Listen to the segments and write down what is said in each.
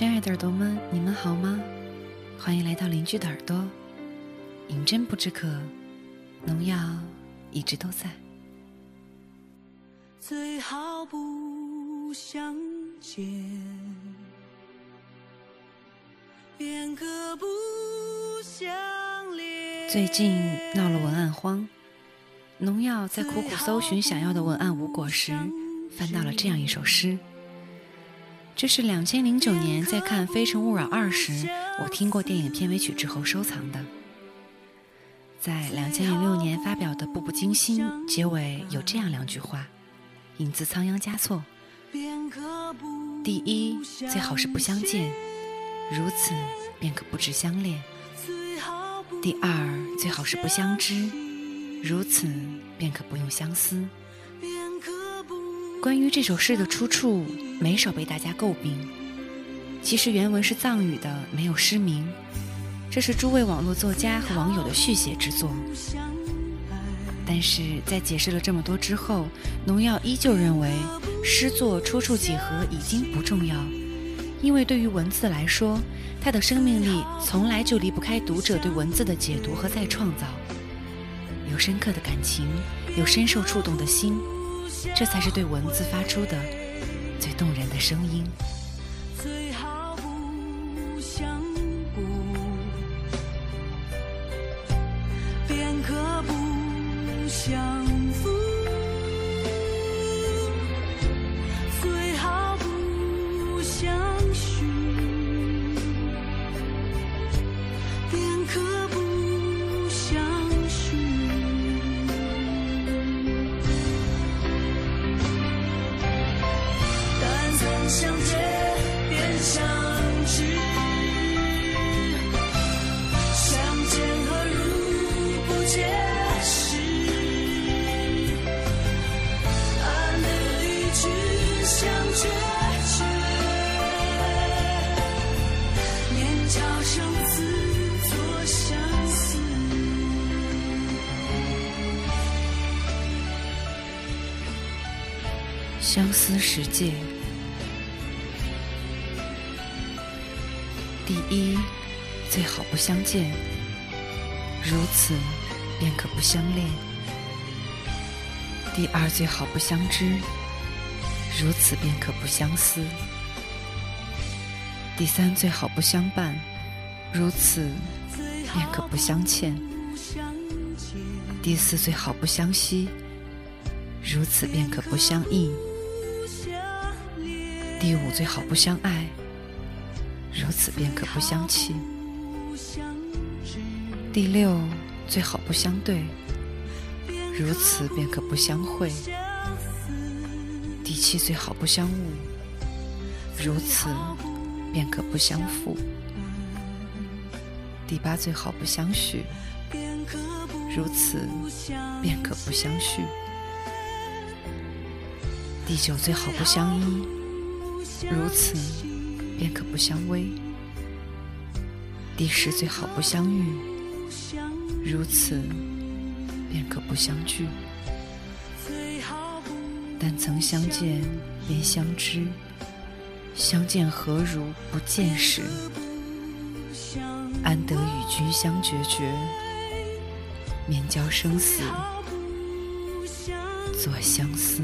亲爱的耳朵们，你们好吗？欢迎来到邻居的耳朵。饮鸩不知渴，农药一直都在。最好不相见，便可不相恋。最近闹了文案荒，农药在苦苦搜寻想要的文案无果时，翻到了这样一首诗。这是两千零九年在看《非诚勿扰二》时，我听过电影片尾曲之后收藏的。在两千零六年发表的《步步惊心》结尾有这样两句话，引自仓央嘉措：“第一，最好是不相见，如此便可不知相恋；第二，最好是不相知，如此便可不用相思。”关于这首诗的出处，没少被大家诟病。其实原文是藏语的，没有诗名。这是诸位网络作家和网友的续写之作。但是在解释了这么多之后，农药依旧认为诗作出处几何已经不重要，因为对于文字来说，它的生命力从来就离不开读者对文字的解读和再创造。有深刻的感情，有深受触动的心。这才是对文字发出的最动人的声音。相思十戒，第一，最好不相见，如此便可不相恋；第二，最好不相知，如此便可不相思；第三，最好不相伴，如此便可不相欠；第四，最好不相惜，如此便可不相忆。第五，最好不相爱，如此便可不相弃；第六，最好不相对，如此便可不相会；第七，最好不相误，如此便可不相负；第八，最好不相许，如此便可不相续；第九，最好不相依。如此，便可不相偎；第十最好不相遇；如此，便可不相聚。但曾相见便相知，相见何如不见时？安得与君相决绝？免教生死作相思。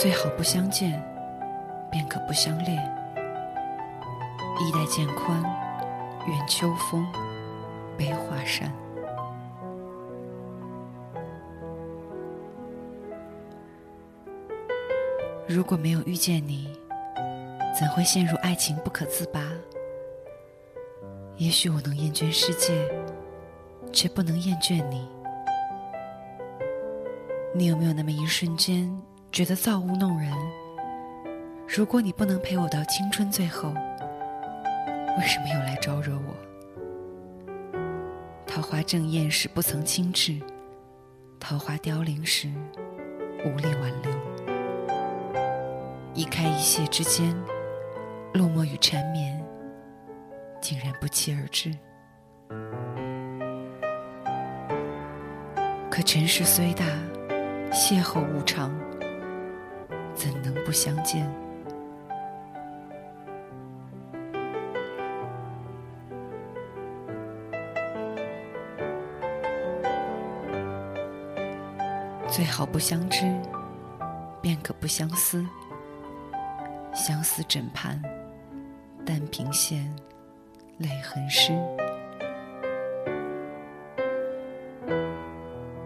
最好不相见便可不相恋。衣带渐宽远秋风悲画扇如果没有遇见你怎会陷入爱情不可自拔？也许我能厌倦世界却不能厌倦你。你有没有那么一瞬间觉得造物弄人？如果你不能陪我到青春最后，为什么又来招惹我？桃花正艳时不曾轻掷，桃花凋零时无力挽留。一开一谢之间，落寞与缠绵。竟然不期而至。可尘世虽大，邂逅无常，怎能不相见？最好不相知，便可不相思。相思枕畔，但凭线。泪痕湿。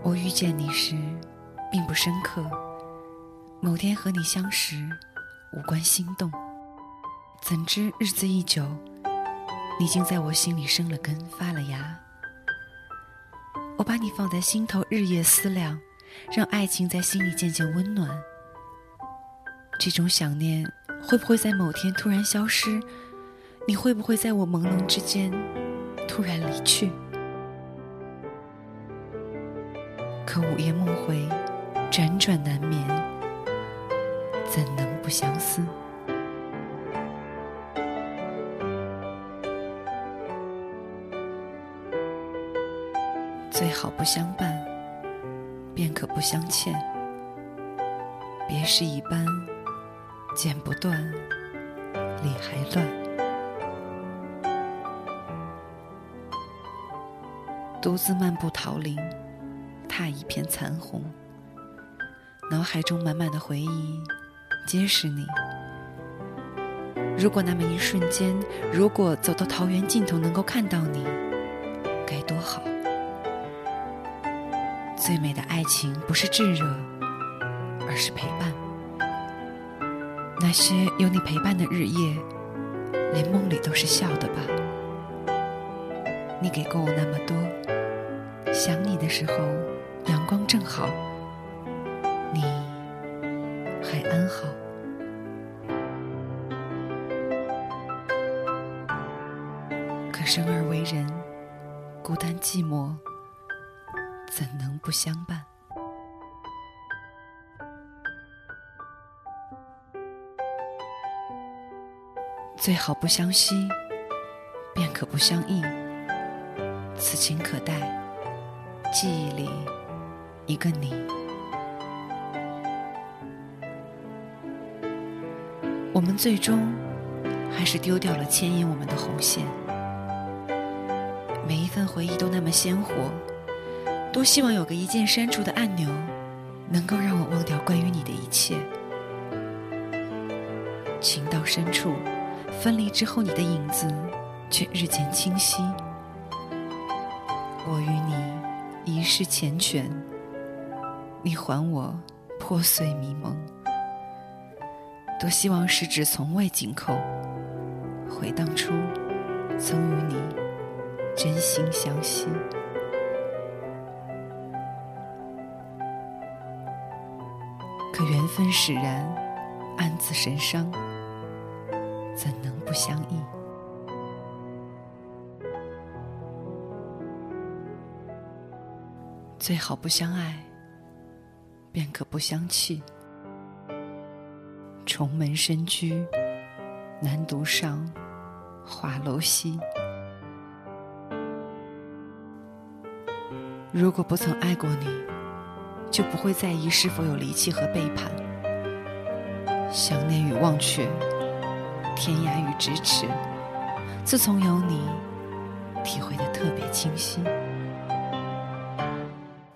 我遇见你时，并不深刻。某天和你相识，无关心动。怎知日子一久，你竟在我心里生了根，发了芽。我把你放在心头，日夜思量，让爱情在心里渐渐温暖。这种想念，会不会在某天突然消失？你会不会在我朦胧之间突然离去？可午夜梦回，辗转难眠，怎能不相思？最好不相伴，便可不相欠。别是一般，剪不断，理还乱。独自漫步桃林，踏一片残红。脑海中满满的回忆，皆是你。如果那么一瞬间，如果走到桃源尽头能够看到你，该多好！最美的爱情不是炙热，而是陪伴。那些有你陪伴的日夜，连梦里都是笑的吧？你给过我那么多。想你的时候，阳光正好，你寂寞，怎能不相伴？最好不相惜，便可不相忆。此情可待。记忆里，一个你。我们最终还是丢掉了牵引我们的红线。每一份回忆都那么鲜活，多希望有个一键删除的按钮，能够让我忘掉关于你的一切。情到深处，分离之后，你的影子却日渐清晰。我与你。一世缱绻，你还我破碎迷蒙。多希望十指从未紧扣，回当初曾与你真心相惜。可缘分使然，暗自神伤，怎能不相忆？最好不相爱，便可不相弃。重门深居，难独上画楼西。如果不曾爱过你，就不会在意是否有离弃和背叛。想念与忘却，天涯与咫尺。自从有你，体会的特别清晰。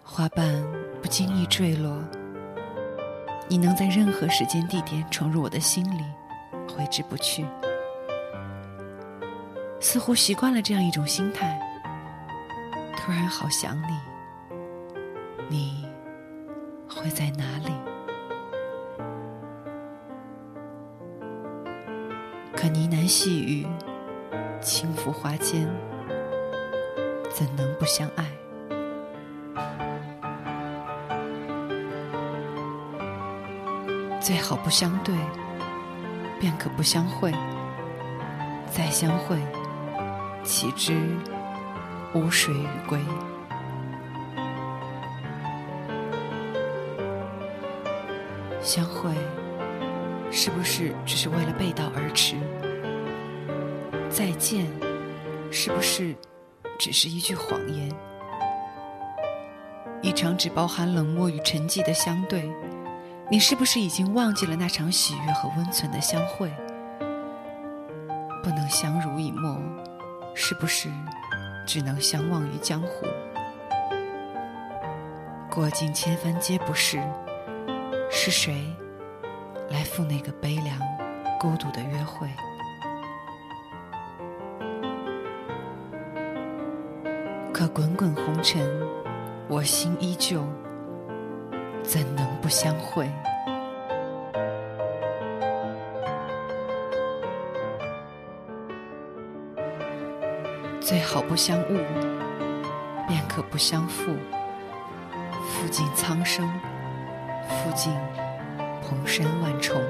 花瓣不经意坠落，你能在任何时间地点闯入我的心里，挥之不去。似乎习惯了这样一种心态，突然好想你，你会在哪里？可呢喃细语，轻抚花间，怎能不相爱？最好不相对，便可不相会；再相会，岂知无水与归？相会，是不是只是为了背道而驰？再见，是不是只是一句谎言？一场只包含冷漠与沉寂的相对。你是不是已经忘记了那场喜悦和温存的相会？不能相濡以沫，是不是只能相忘于江湖？过尽千帆皆不是，是谁来赴那个悲凉、孤独的约会？可滚滚红尘，我心依旧。怎能不相会？最好不相误，便可不相负。负尽苍生，附近蓬山万重。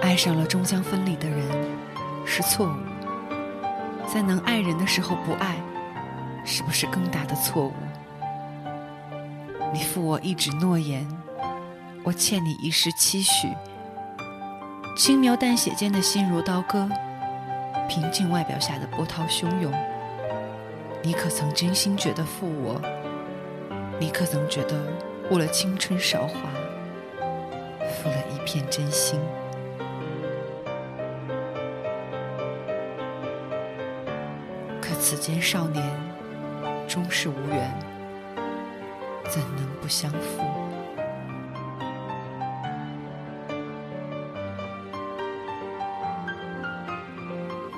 爱上了终将分离的人，是错误。在能爱人的时候不爱。是不是更大的错误？你负我一纸诺言，我欠你一世期许。轻描淡写间的心如刀割，平静外表下的波涛汹涌。你可曾真心觉得负我？你可曾觉得误了青春韶华，负了一片真心？可此间少年。终是无缘，怎能不相负？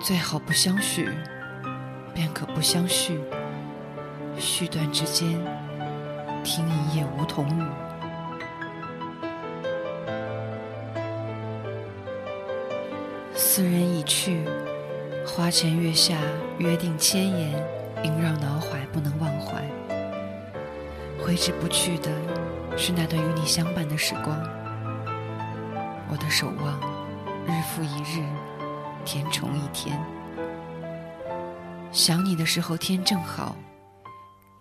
最好不相许，便可不相续。续断之间，听一夜梧桐雨。斯人已去，花前月下约定千言。萦绕脑海，不能忘怀。挥之不去的是那段与你相伴的时光。我的守望，日复一日，天重一天。想你的时候，天正好。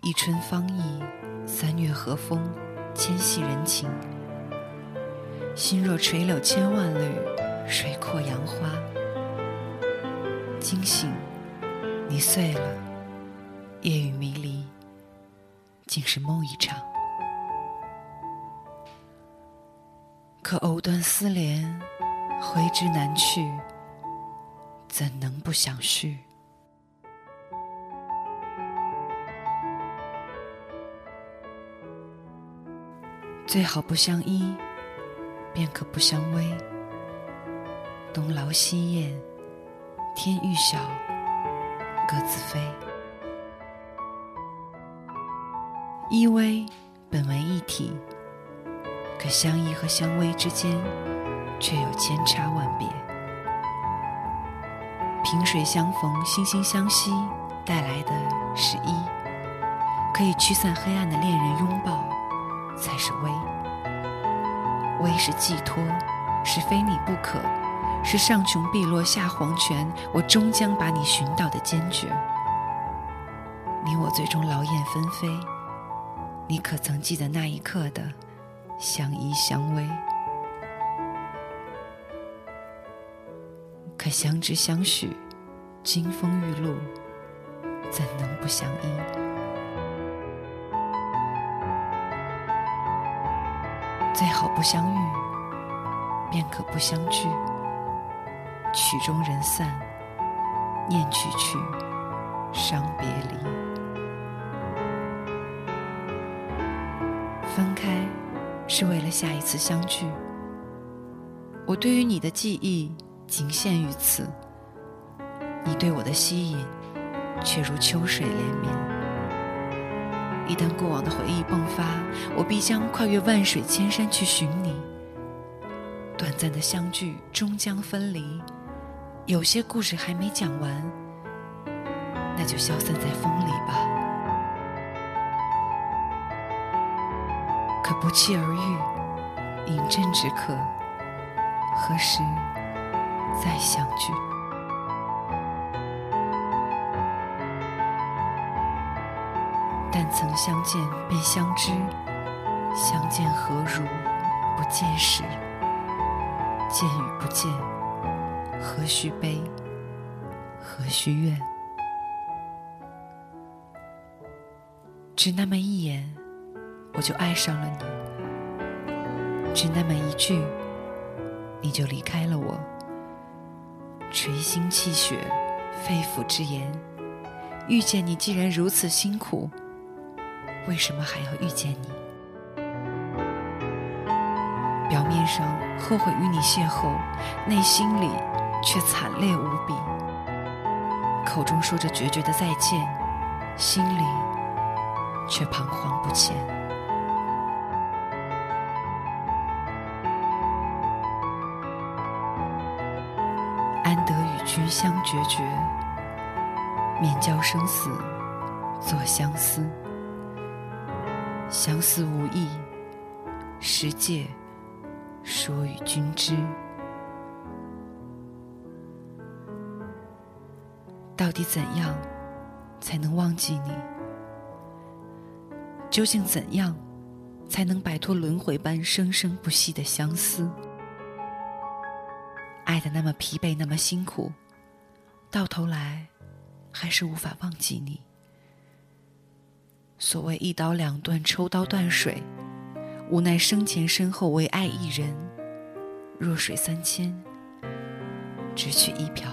一春芳意，三月和风，牵系人情。心若垂柳千万缕，水阔杨花。惊醒，你碎了。夜雨迷离，竟是梦一场。可藕断丝连，挥之难去，怎能不想续？最好不相依，便可不相偎。东劳西燕，天欲晓，各自飞。依偎本为一体，可相依和相偎之间，却有千差万别。萍水相逢，惺惺相惜，带来的是依；可以驱散黑暗的恋人拥抱，才是偎。偎是寄托，是非你不可，是上穷碧落下黄泉，我终将把你寻到的坚决。你我最终劳燕分飞。你可曾记得那一刻的相依相偎？可相知相许，金风玉露，怎能不相依？最好不相遇，便可不相聚。曲终人散，念去去，伤别离。分开，是为了下一次相聚。我对于你的记忆仅限于此，你对我的吸引却如秋水连绵。一旦过往的回忆迸发，我必将跨越万水千山去寻你，短暂的相聚终将分离，有些故事还没讲完，那就消散在风里吧。可不期而遇，饮鸩止渴，何时再相聚？曾相见便相知，相见何如不见时？见与不见，何须悲？何须怨？只那么一眼，我就爱上了你；只那么一句，你就离开了我。垂心泣血，肺腑之言，遇见你既然如此辛苦，为什么还要遇见你？表面上后悔与你邂逅，内心里却惨烈无比。口中说着决绝的再见，心里却彷徨不前。安得与君相决绝，免教生死作相思。相思无益，实借。说与君知，到底怎样才能忘记你？究竟怎样才能摆脱轮回般生生不息的相思？爱的那么疲惫，那么辛苦，到头来还是无法忘记你。所谓一刀两断，抽刀断水。无奈生前身后唯爱一人，弱水三千，只取一瓢。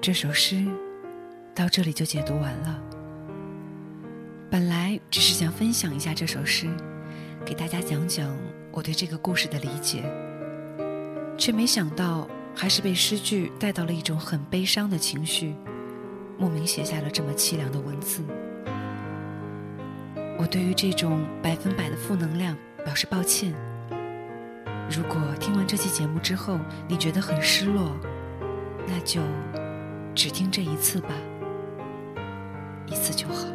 这首诗到这里就解读完了。本来只是想分享一下这首诗，给大家讲讲。我对这个故事的理解，却没想到还是被诗句带到了一种很悲伤的情绪，莫名写下了这么凄凉的文字。我对于这种百分百的负能量表示抱歉。如果听完这期节目之后你觉得很失落，那就只听这一次吧，一次就好。